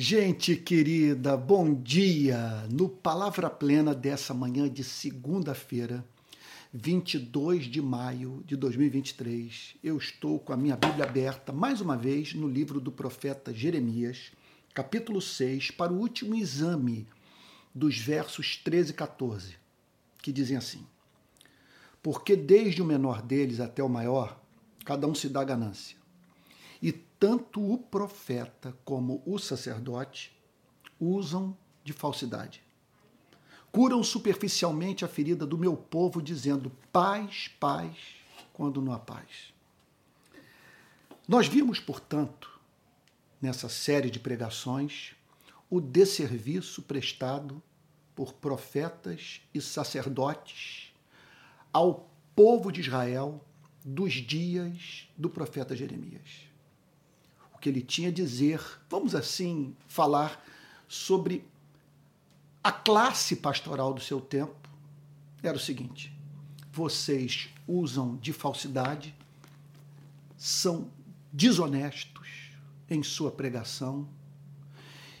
Gente querida, bom dia! No Palavra Plena dessa manhã de segunda-feira, 22 de maio de 2023, eu estou com a minha Bíblia aberta mais uma vez no livro do profeta Jeremias, capítulo 6, para o último exame dos versos 13 e 14, que dizem assim: Porque desde o menor deles até o maior, cada um se dá ganância e tanto o profeta como o sacerdote usam de falsidade. Curam superficialmente a ferida do meu povo, dizendo paz, paz, quando não há paz. Nós vimos, portanto, nessa série de pregações, o desserviço prestado por profetas e sacerdotes ao povo de Israel dos dias do profeta Jeremias o que ele tinha a dizer, vamos assim falar sobre a classe pastoral do seu tempo, era o seguinte: vocês usam de falsidade, são desonestos em sua pregação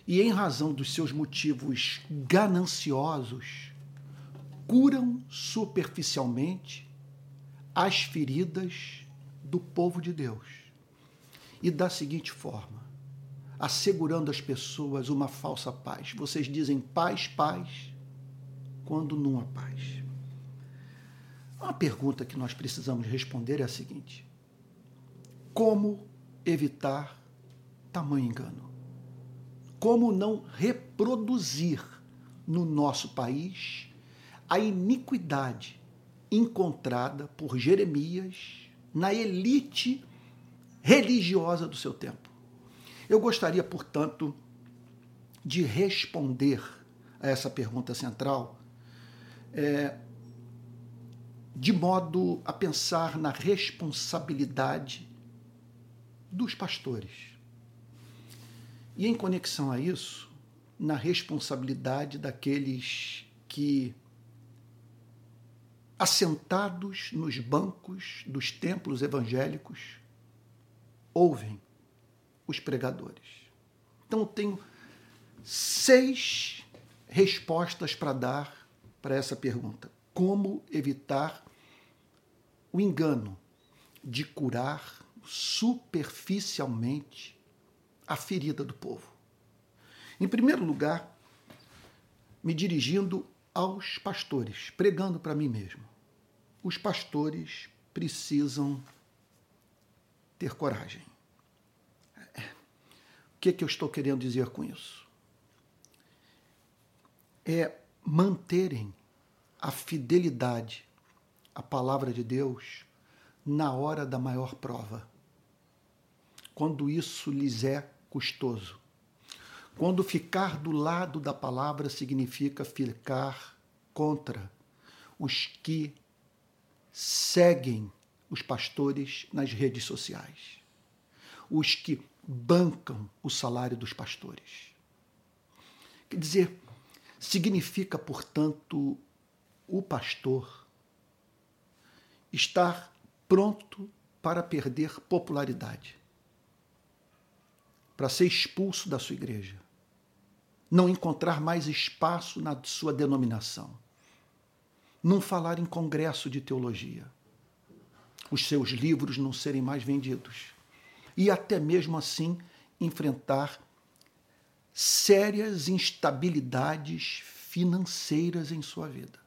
e, em razão dos seus motivos gananciosos, curam superficialmente as feridas do povo de Deus e da seguinte forma, assegurando às pessoas uma falsa paz. Vocês dizem paz, paz, quando não há paz. Uma pergunta que nós precisamos responder é a seguinte: como evitar tamanho engano? Como não reproduzir no nosso país a iniquidade encontrada por Jeremias na elite religiosa do seu tempo. Eu gostaria, portanto, de responder a essa pergunta central é, de modo a pensar na responsabilidade dos pastores. E em conexão a isso, na responsabilidade daqueles que, assentados nos bancos dos templos evangélicos, ouvem os pregadores. Então, eu tenho seis respostas para dar para essa pergunta. Como evitar o engano de curar superficialmente a ferida do povo? Em primeiro lugar, me dirigindo aos pastores, pregando para mim mesmo. Os pastores precisam ter coragem. O que, que eu estou querendo dizer com isso? É manterem a fidelidade à palavra de Deus na hora da maior prova. Quando isso lhes é custoso. Quando ficar do lado da palavra significa ficar contra os que seguem os pastores nas redes sociais, os que bancam o salário dos pastores. Quer dizer, significa, portanto, o pastor estar pronto para perder popularidade, para ser expulso da sua igreja, não encontrar mais espaço na sua denominação, não falar em congresso de teologia os seus livros não serem mais vendidos. E até mesmo assim enfrentar sérias instabilidades financeiras em sua vida.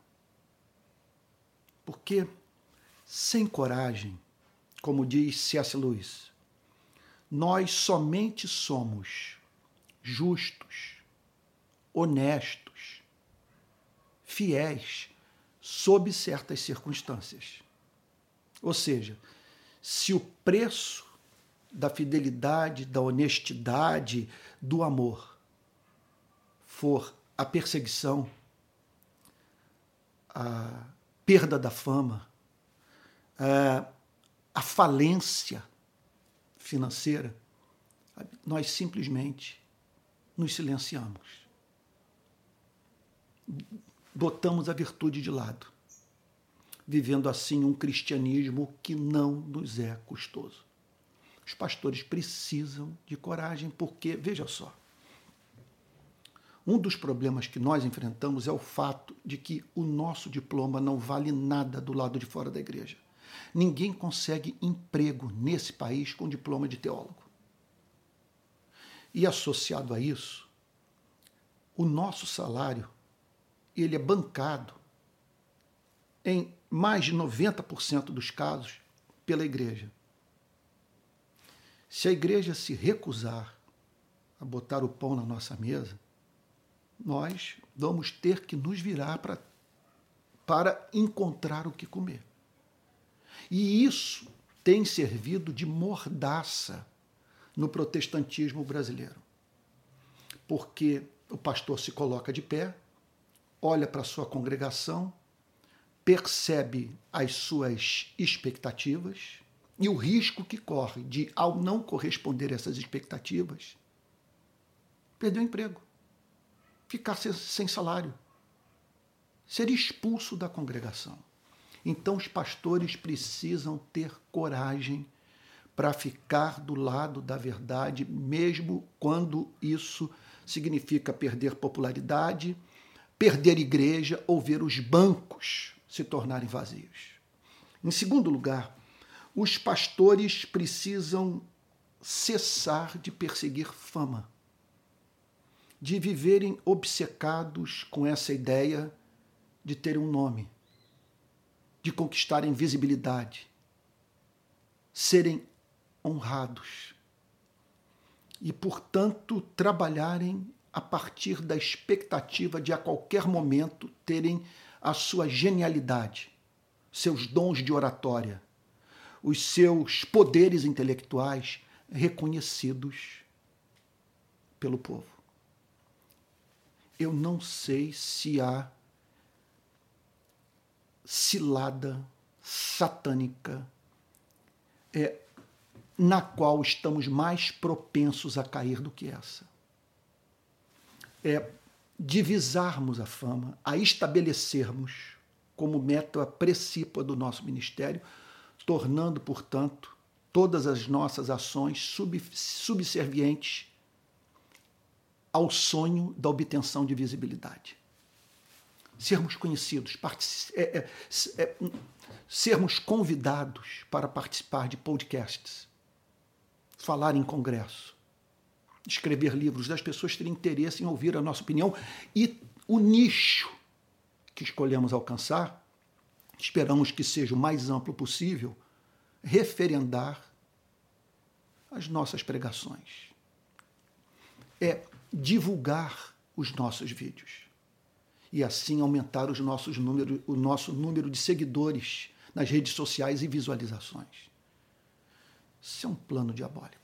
Porque sem coragem, como diz C.S. Lewis, nós somente somos justos, honestos, fiéis sob certas circunstâncias. Ou seja, se o preço da fidelidade, da honestidade, do amor for a perseguição, a perda da fama, a falência financeira, nós simplesmente nos silenciamos. Botamos a virtude de lado vivendo assim um cristianismo que não nos é custoso. Os pastores precisam de coragem, porque, veja só, Um dos problemas que nós enfrentamos é o fato de que o nosso diploma não vale nada do lado de fora da igreja. Ninguém consegue emprego nesse país com diploma de teólogo. E associado a isso, o nosso salário ele é bancado em mais de 90% dos casos pela igreja. Se a igreja se recusar a botar o pão na nossa mesa, nós vamos ter que nos virar para, para encontrar o que comer. E isso tem servido de mordaça no protestantismo brasileiro. Porque o pastor se coloca de pé, olha para a sua congregação, percebe as suas expectativas e o risco que corre de, ao não corresponder a essas expectativas, perder o emprego ficar sem salário, ser expulso da congregação. Então, os pastores precisam ter coragem para ficar do lado da verdade, mesmo quando isso significa perder popularidade, perder igreja ou ver os bancos se tornarem vazios. Em segundo lugar, os pastores precisam cessar de perseguir fama de viverem obcecados com essa ideia de ter um nome, de conquistarem visibilidade, serem honrados e, portanto, trabalharem a partir da expectativa de a qualquer momento terem a sua genialidade, seus dons de oratória, os seus poderes intelectuais reconhecidos pelo povo eu não sei se há cilada satânica é, na qual estamos mais propensos a cair do que essa. É divisarmos a fama, a estabelecermos como meta precípua do nosso ministério, tornando, portanto, todas as nossas ações sub, subservientes ao sonho da obtenção de visibilidade. Sermos conhecidos, é, é, é, sermos convidados para participar de podcasts, falar em congresso, escrever livros, das pessoas terem interesse em ouvir a nossa opinião e o nicho que escolhemos alcançar, esperamos que seja o mais amplo possível, referendar as nossas pregações. É divulgar os nossos vídeos e assim aumentar os nossos número, o nosso número de seguidores nas redes sociais e visualizações. Isso é um plano diabólico.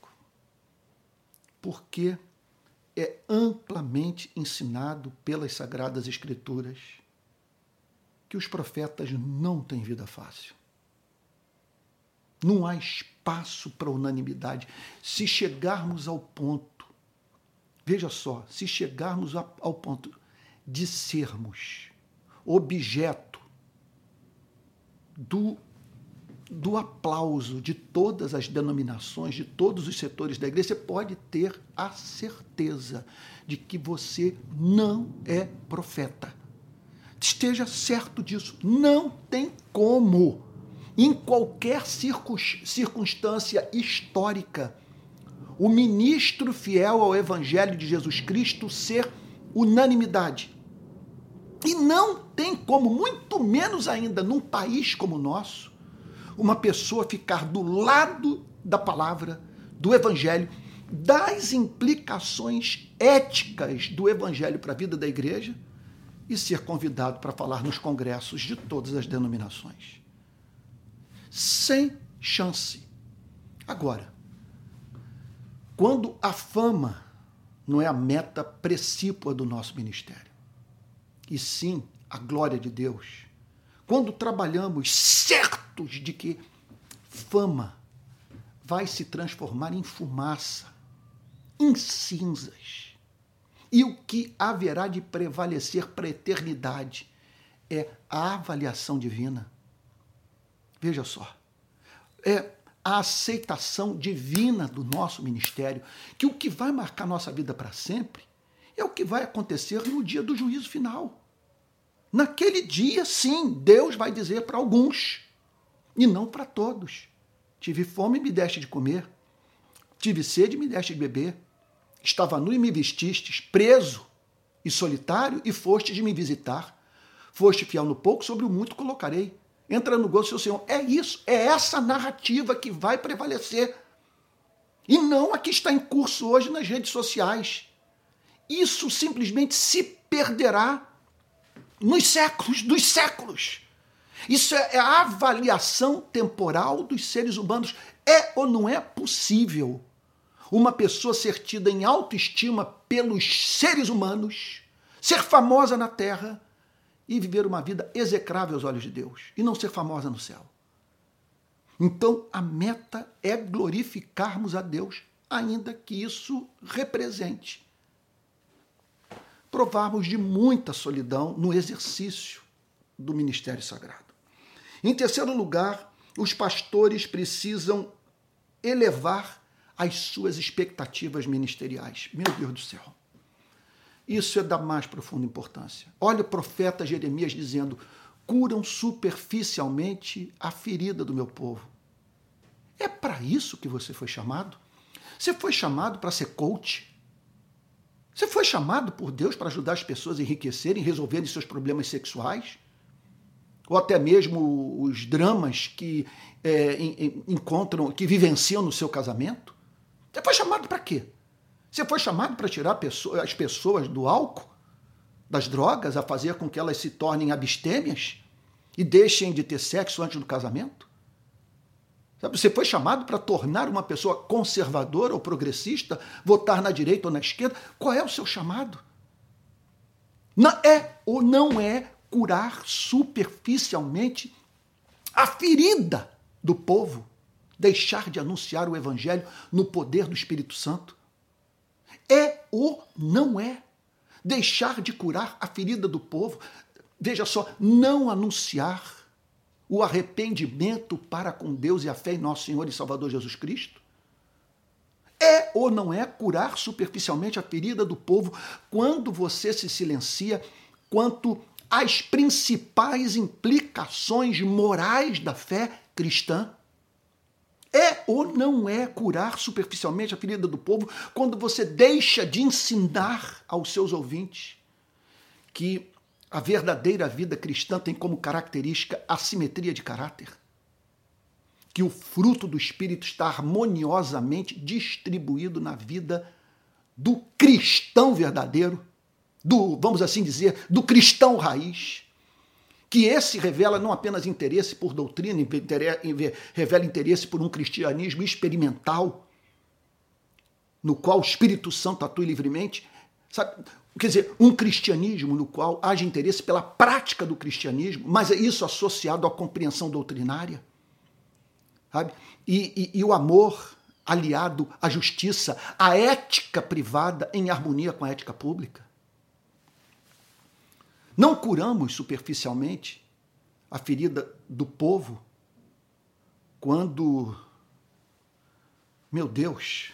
Porque é amplamente ensinado pelas Sagradas Escrituras que os profetas não têm vida fácil. Não há espaço para unanimidade. Se chegarmos ao ponto Veja só, se chegarmos ao ponto de sermos objeto do, do aplauso de todas as denominações, de todos os setores da igreja, você pode ter a certeza de que você não é profeta. Esteja certo disso. Não tem como, em qualquer circunstância histórica, o ministro fiel ao Evangelho de Jesus Cristo ser unanimidade. E não tem como, muito menos ainda num país como o nosso, uma pessoa ficar do lado da palavra, do Evangelho, das implicações éticas do Evangelho para a vida da igreja e ser convidado para falar nos congressos de todas as denominações. Sem chance. Agora, quando a fama não é a meta precípua do nosso ministério, e sim a glória de Deus. Quando trabalhamos certos de que fama vai se transformar em fumaça, em cinzas, e o que haverá de prevalecer para a eternidade é a avaliação divina. Veja só. É a aceitação divina do nosso ministério, que o que vai marcar nossa vida para sempre é o que vai acontecer no dia do juízo final. Naquele dia, sim, Deus vai dizer para alguns, e não para todos: Tive fome e me deste de comer, tive sede e me deste de beber, estava nu e me vestistes, preso e solitário e foste de me visitar. Foste fiel no pouco, sobre o muito colocarei. Entra no gozo do seu Senhor. É isso, é essa narrativa que vai prevalecer. E não a que está em curso hoje nas redes sociais. Isso simplesmente se perderá nos séculos dos séculos. Isso é, a avaliação temporal dos seres humanos. É ou não é possível uma pessoa ser tida em autoestima pelos seres humanos, ser famosa na terra e viver uma vida execrável aos olhos de Deus e não ser famosa no céu? Então, a meta é glorificarmos a Deus, ainda que isso represente provarmos de muita solidão no exercício do ministério sagrado. Em terceiro lugar, os pastores precisam elevar as suas expectativas ministeriais. Meu Deus do céu. Isso é da mais profunda importância. Olha o profeta Jeremias dizendo: curam superficialmente a ferida do meu povo. É para isso que você foi chamado? Você foi chamado para ser coach? Você foi chamado por Deus para ajudar as pessoas a enriquecerem, resolverem seus problemas sexuais? Ou até mesmo os dramas que é, encontram, que vivenciam no seu casamento? Você foi chamado para quê? Você foi chamado para tirar as pessoas do álcool, das drogas, a fazer com que elas se tornem abstêmias e deixem de ter sexo antes do casamento? Sabe, você foi chamado para tornar uma pessoa conservadora ou progressista, votar na direita ou na esquerda. Qual é o seu chamado? Não é ou não é curar superficialmente a ferida do povo, deixar de anunciar o evangelho no poder do Espírito Santo? É ou não é deixar de curar a ferida do povo? Veja só, não anunciar o arrependimento para com Deus e a fé em nosso Senhor e Salvador Jesus Cristo? É ou não é curar superficialmente a ferida do povo quando você se silencia quanto às principais implicações morais da fé cristã? É ou não é curar superficialmente a ferida do povo quando você deixa de ensinar aos seus ouvintes que a verdadeira vida cristã tem como característica a simetria de caráter. Que o fruto do Espírito está harmoniosamente distribuído na vida do cristão verdadeiro, do, vamos assim dizer, do cristão raiz. Que esse revela não apenas interesse por doutrina, revela interesse por um cristianismo experimental, no qual o Espírito Santo atua livremente. Sabe, quer dizer, um cristianismo no qual haja interesse pela prática do cristianismo, mas é isso associado à compreensão doutrinária, sabe? E, e, e o amor aliado à justiça, à ética privada em harmonia com a ética pública. Não curamos superficialmente a ferida do povo quando, meu Deus,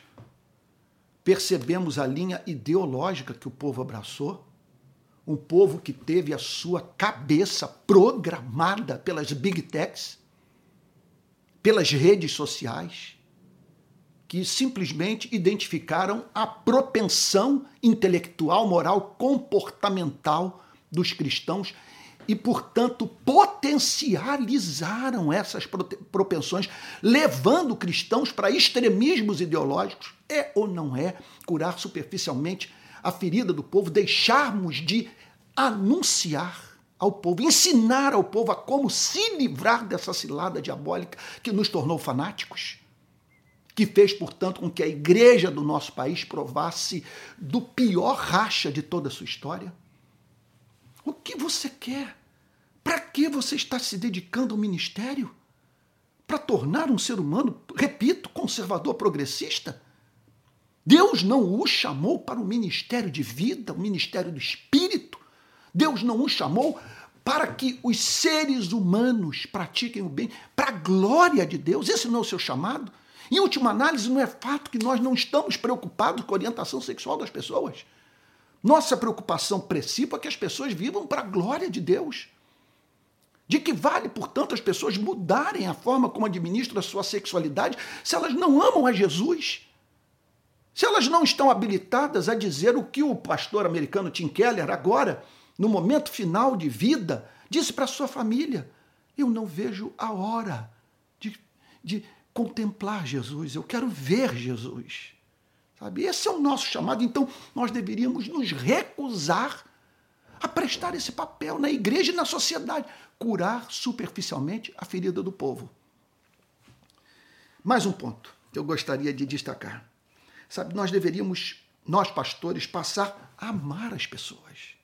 percebemos a linha ideológica que o povo abraçou, um povo que teve a sua cabeça programada pelas big techs, pelas redes sociais, que simplesmente identificaram a propensão intelectual, moral, comportamental dos cristãos e, portanto, potencializaram essas propensões, levando cristãos para extremismos ideológicos. É ou não é curar superficialmente a ferida do povo, deixarmos de anunciar ao povo, ensinar ao povo a como se livrar dessa cilada diabólica que nos tornou fanáticos? que fez, portanto, com que a igreja do nosso país provasse do pior racha de toda a sua história? O que você quer? Para que você está se dedicando ao ministério? Para tornar um ser humano, repito, conservador progressista? Deus não o chamou para o ministério de vida, o ministério do espírito. Deus não o chamou para que os seres humanos pratiquem o bem, para a glória de Deus. Esse não é o seu chamado. Em última análise, não é fato que nós não estamos preocupados com a orientação sexual das pessoas. Nossa preocupação principal é que as pessoas vivam para a glória de Deus. De que vale, portanto, as pessoas mudarem a forma como administram a sua sexualidade se elas não amam a Jesus? Se elas não estão habilitadas a dizer o que o pastor americano Tim Keller, agora, no momento final de vida, disse para sua família: Eu não vejo a hora de, de contemplar Jesus, eu quero ver Jesus. Sabe? Esse é o nosso chamado, então nós deveríamos nos recusar a prestar esse papel na igreja e na sociedade, curar superficialmente a ferida do povo. Mais um ponto que eu gostaria de destacar. Sabe, nós deveríamos, nós pastores, passar a amar as pessoas.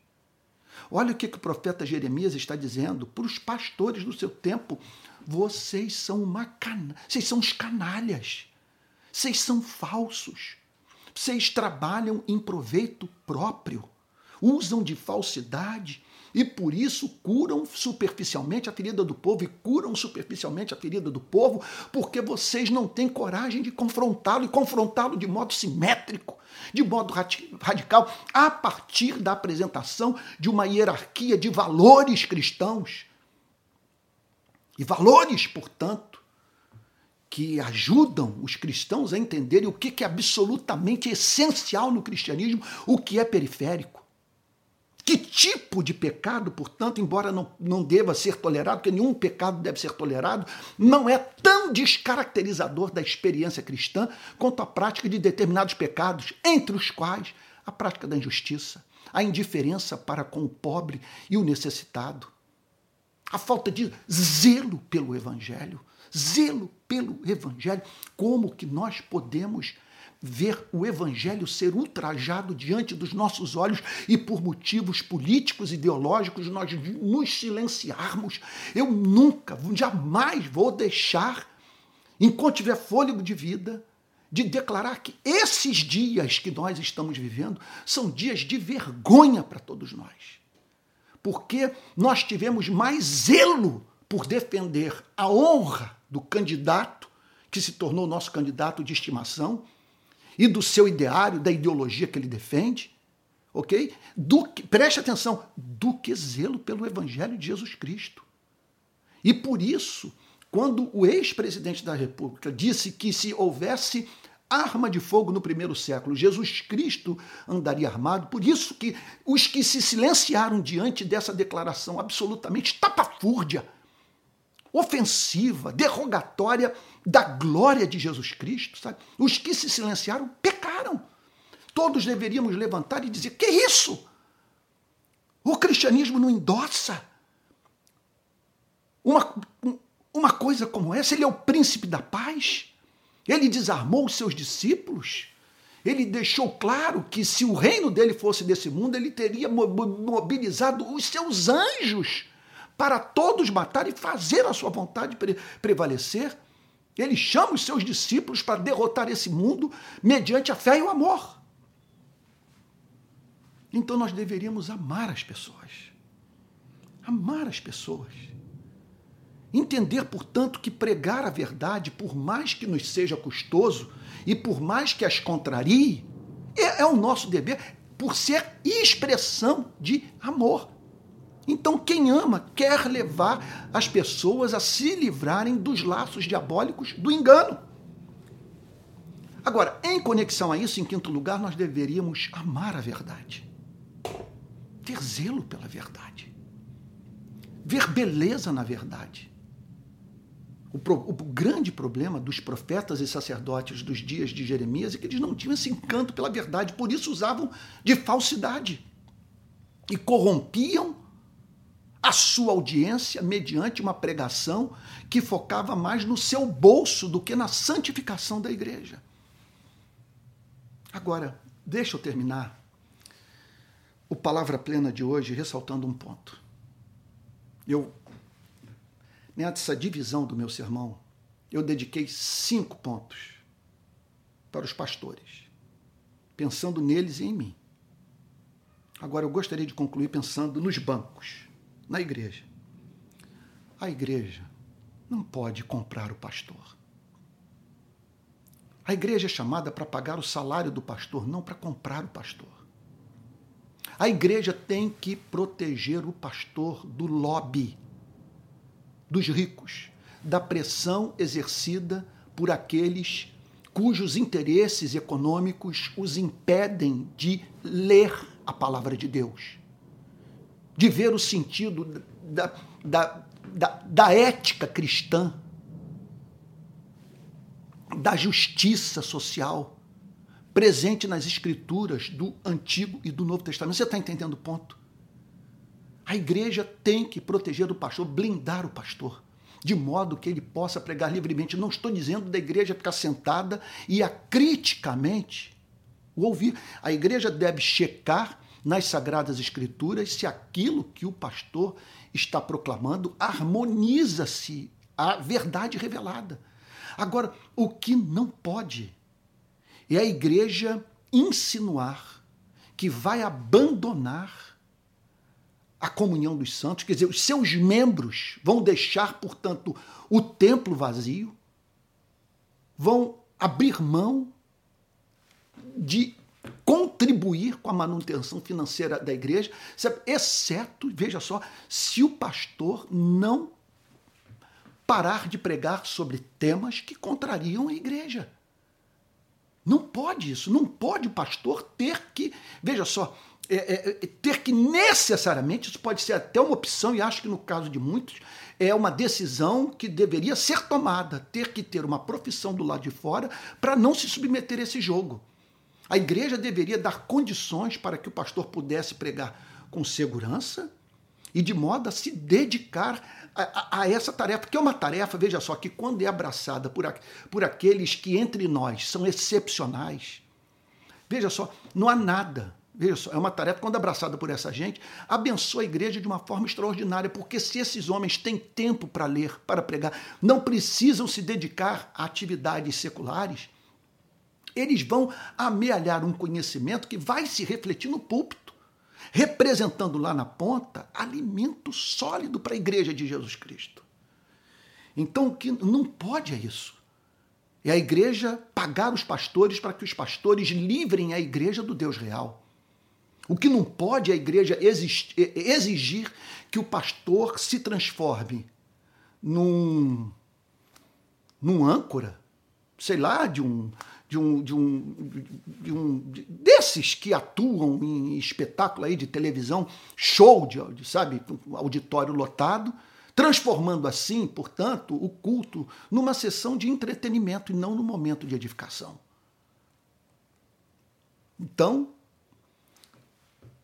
Olha o que, que o profeta Jeremias está dizendo para os pastores do seu tempo. Vocês são uma cana... vocês são os canalhas. Vocês são falsos. Vocês trabalham em proveito próprio, usam de falsidade e por isso curam superficialmente a ferida do povo e curam superficialmente a ferida do povo, porque vocês não têm coragem de confrontá-lo e confrontá-lo de modo simétrico, de modo radical, a partir da apresentação de uma hierarquia de valores cristãos. E valores, portanto, que ajudam os cristãos a entenderem o que é absolutamente essencial no cristianismo, o que é periférico. Que tipo de pecado, portanto, embora não, não deva ser tolerado, porque nenhum pecado deve ser tolerado, não é tão descaracterizador da experiência cristã quanto a prática de determinados pecados, entre os quais a prática da injustiça, a indiferença para com o pobre e o necessitado, a falta de zelo pelo evangelho, zelo pelo evangelho. Como que nós podemos ver o evangelho ser ultrajado diante dos nossos olhos e por motivos políticos, ideológicos, nós nos silenciarmos? Eu nunca, jamais vou deixar, enquanto tiver fôlego de vida, de declarar que esses dias que nós estamos vivendo são dias de vergonha para todos nós. Porque nós tivemos mais zelo por defender a honra do candidato, que se tornou nosso candidato de estimação, e do seu ideário, da ideologia que ele defende, ok? Do que, preste atenção, do que zelo pelo Evangelho de Jesus Cristo. E por isso, quando o ex-presidente da República disse que se houvesse arma de fogo no primeiro século, Jesus Cristo andaria armado, por isso que os que se silenciaram diante dessa declaração absolutamente tapafúrdia, ofensiva, derrogatória da glória de Jesus Cristo, sabe? Os que se silenciaram pecaram. Todos deveríamos levantar e dizer: que isso? O cristianismo não endossa uma, uma coisa como essa. Ele é o príncipe da paz. Ele desarmou os seus discípulos. Ele deixou claro que se o reino dele fosse desse mundo, ele teria mobilizado os seus anjos para todos matar e fazer a sua vontade prevalecer. Ele chama os seus discípulos para derrotar esse mundo mediante a fé e o amor. Então nós deveríamos amar as pessoas. Amar as pessoas. Entender, portanto, que pregar a verdade, por mais que nos seja custoso e por mais que as contrarie, é, é o nosso dever, por ser expressão de amor. Então, quem ama quer levar as pessoas a se livrarem dos laços diabólicos do engano. Agora, em conexão a isso, em quinto lugar, nós deveríamos amar a verdade, ter zelo pela verdade, ver beleza na verdade. O, pro, o, grande problema dos profetas e sacerdotes dos dias de Jeremias é que eles não tinham esse encanto pela verdade, por isso usavam de falsidade e corrompiam a sua audiência mediante uma pregação que focava mais no seu bolso do que na santificação da igreja. Agora, deixa eu terminar o Palavra Plena de hoje ressaltando um ponto. Eu, nessa divisão do meu sermão, eu dediquei cinco pontos para os pastores, pensando neles e em mim. Agora, eu gostaria de concluir pensando nos bancos na igreja. A igreja não pode comprar o pastor. A igreja é chamada para pagar o salário do pastor, não para comprar o pastor. A igreja tem que proteger o pastor do lobby dos ricos, da pressão exercida por aqueles cujos interesses econômicos os impedem de ler a palavra de Deus, de ver o sentido da, da, da, da ética cristã, da justiça social presente nas escrituras do Antigo e do Novo Testamento. Você está entendendo o ponto? A igreja tem que proteger o pastor, blindar o pastor, de modo que ele possa pregar livremente. Não estou dizendo da igreja ficar sentada e acriticamente ouvir. A igreja deve checar nas Sagradas Escrituras se aquilo que o pastor está proclamando harmoniza-se à verdade revelada. Agora, o que não pode é a igreja insinuar que vai abandonar a comunhão dos santos, quer dizer, os seus membros vão deixar, portanto, o templo vazio, vão abrir mão de contribuir com a manutenção financeira da igreja, exceto, veja só, se o pastor não parar de pregar sobre temas que contrariam a igreja. Não pode isso, não pode o pastor ter que, veja só, é, é, é, ter que necessariamente, isso pode ser até uma opção, e acho que no caso de muitos, é uma decisão que deveria ser tomada, ter que ter uma profissão do lado de fora para não se submeter a esse jogo. A igreja deveria dar condições para que o pastor pudesse pregar com segurança e de modo a se dedicar a, a, a, essa tarefa, que é uma tarefa, veja só, que quando é abraçada por, por aqueles que entre nós são excepcionais, veja só, não há nada. Veja só, é uma tarefa, quando abraçada por essa gente, abençoa a igreja de uma forma extraordinária, porque se esses homens têm tempo para ler, para pregar, não precisam se dedicar a atividades seculares, eles vão amealhar um conhecimento que vai se refletir no púlpito representando lá na ponta alimento sólido para a igreja de Jesus Cristo. Então, o que não pode é isso. É a igreja pagar os pastores para que os pastores livrem a igreja do Deus real. O que não pode é a igreja exigir que o pastor se transforme num, num âncora, sei lá, de um, de um, de um, de um desses que atuam em espetáculo aí de televisão, show de, sabe, auditório lotado, transformando assim, portanto, o culto numa sessão de entretenimento e não no momento de edificação. Então,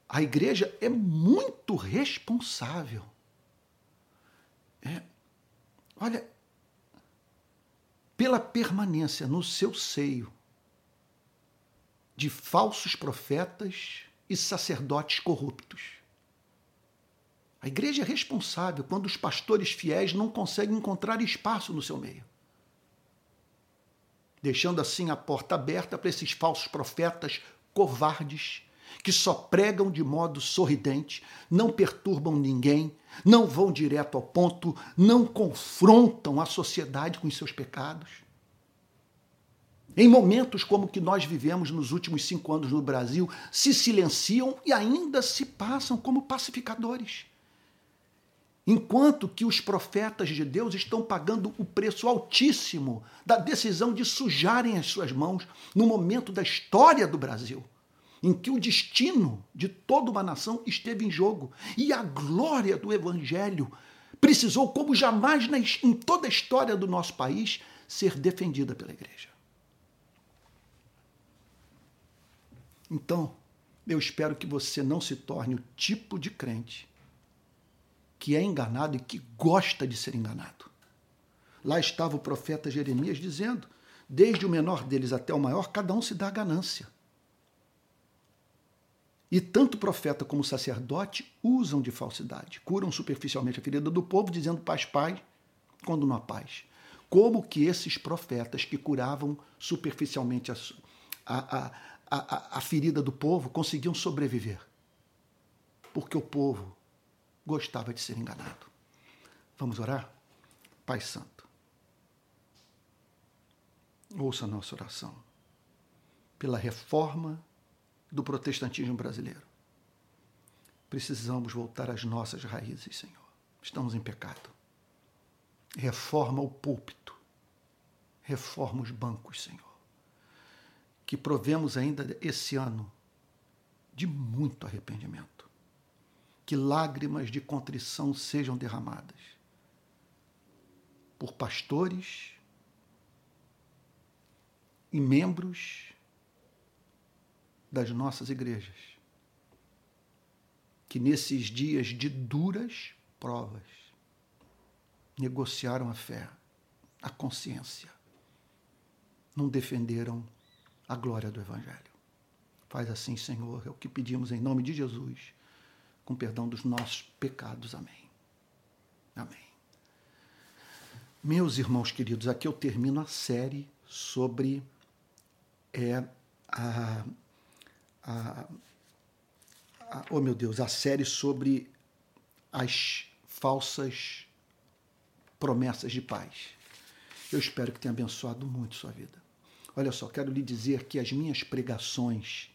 a igreja é muito responsável. É, olha, pela permanência no seu seio de falsos profetas e sacerdotes corruptos. A igreja é responsável quando os pastores fiéis não conseguem encontrar espaço no seu meio, deixando assim a porta aberta para esses falsos profetas covardes que só pregam de modo sorridente, não perturbam ninguém, não vão direto ao ponto, não confrontam a sociedade com os seus pecados. Em momentos como o que nós vivemos nos últimos cinco anos no Brasil, se silenciam e ainda se passam como pacificadores. Enquanto que os profetas de Deus estão pagando o preço altíssimo da decisão de sujarem as suas mãos no momento da história do Brasil, em que o destino de toda uma nação esteve em jogo e a glória do Evangelho precisou, como jamais em toda a história do nosso país, ser defendida pela igreja. Então, eu espero que você não se torne o tipo de crente que é enganado e que gosta de ser enganado. Lá estava o profeta Jeremias dizendo: desde o menor deles até o maior, cada um se dá ganância. E tanto profeta como sacerdote usam de falsidade, curam superficialmente a ferida do povo, dizendo paz, paz, quando não há paz. Como que esses profetas que curavam superficialmente a, a, a, a, a ferida do povo conseguiam sobreviver. Porque o povo gostava de ser enganado. Vamos orar? Pai Santo, ouça a nossa oração pela reforma do protestantismo brasileiro. precisamos voltar às nossas raízes, Senhor. Estamos em pecado. Reforma o púlpito. Reforma os bancos, Senhor. Que provemos ainda esse ano de muito arrependimento. Que lágrimas de contrição sejam derramadas por pastores e membros das nossas igrejas, que nesses dias de duras provas negociaram a fé, a consciência, não defenderam a glória do Evangelho. Faz assim, Senhor, é o que pedimos em nome de Jesus, com perdão dos nossos pecados. Amém. Amém. Meus irmãos queridos, aqui eu termino a série sobre é, a, a, a, oh meu Deus, a série sobre as falsas promessas de paz. Eu espero que tenha abençoado muito sua vida. Olha só, quero lhe dizer que as minhas pregações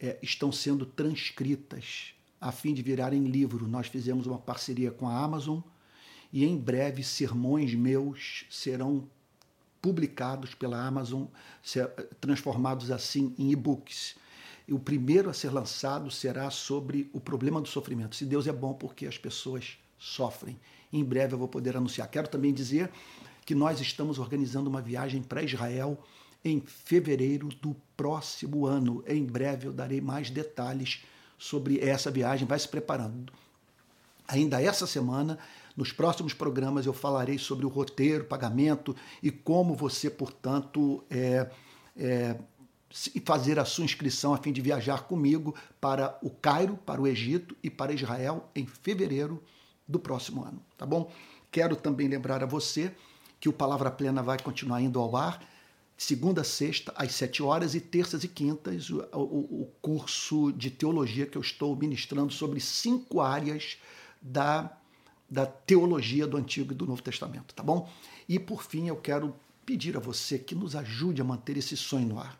é, estão sendo transcritas a fim de virarem livro. Nós fizemos uma parceria com a Amazon e em breve sermões meus serão publicados pela Amazon, transformados assim em e-books. E o primeiro a ser lançado será sobre o problema do sofrimento. Se Deus é bom, porque as pessoas sofrem. Em breve eu vou poder anunciar. Quero também dizer que nós estamos organizando uma viagem para Israel em fevereiro do próximo ano. Em breve eu darei mais detalhes sobre essa viagem. Vai se preparando. Ainda essa semana nos próximos programas eu falarei sobre o roteiro, pagamento e como você, portanto, é, é, fazer a sua inscrição a fim de viajar comigo para o Cairo, para o Egito e para Israel em fevereiro do próximo ano, tá bom? Quero também lembrar a você que o Palavra Plena vai continuar indo ao ar segunda, sexta, às sete horas e terças e quintas, o, o, o curso de teologia que eu estou ministrando sobre cinco áreas da da teologia do Antigo e do Novo Testamento, tá bom? E por fim, eu quero pedir a você que nos ajude a manter esse sonho no ar.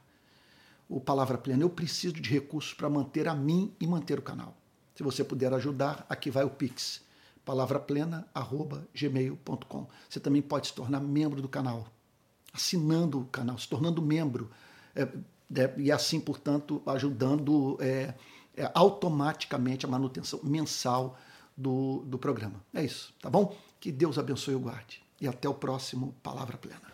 O Palavra Plena, eu preciso de recursos para manter a mim e manter o canal. Se você puder ajudar, aqui vai o Pix, palavraplena@gmail.com. Você também pode se tornar membro do canal, assinando o canal, se tornando membro. É, e assim, portanto, ajudando é, é automaticamente a manutenção mensal do, do programa. É isso, tá bom? Que Deus abençoe e o guarde. E até o próximo Palavra Plena.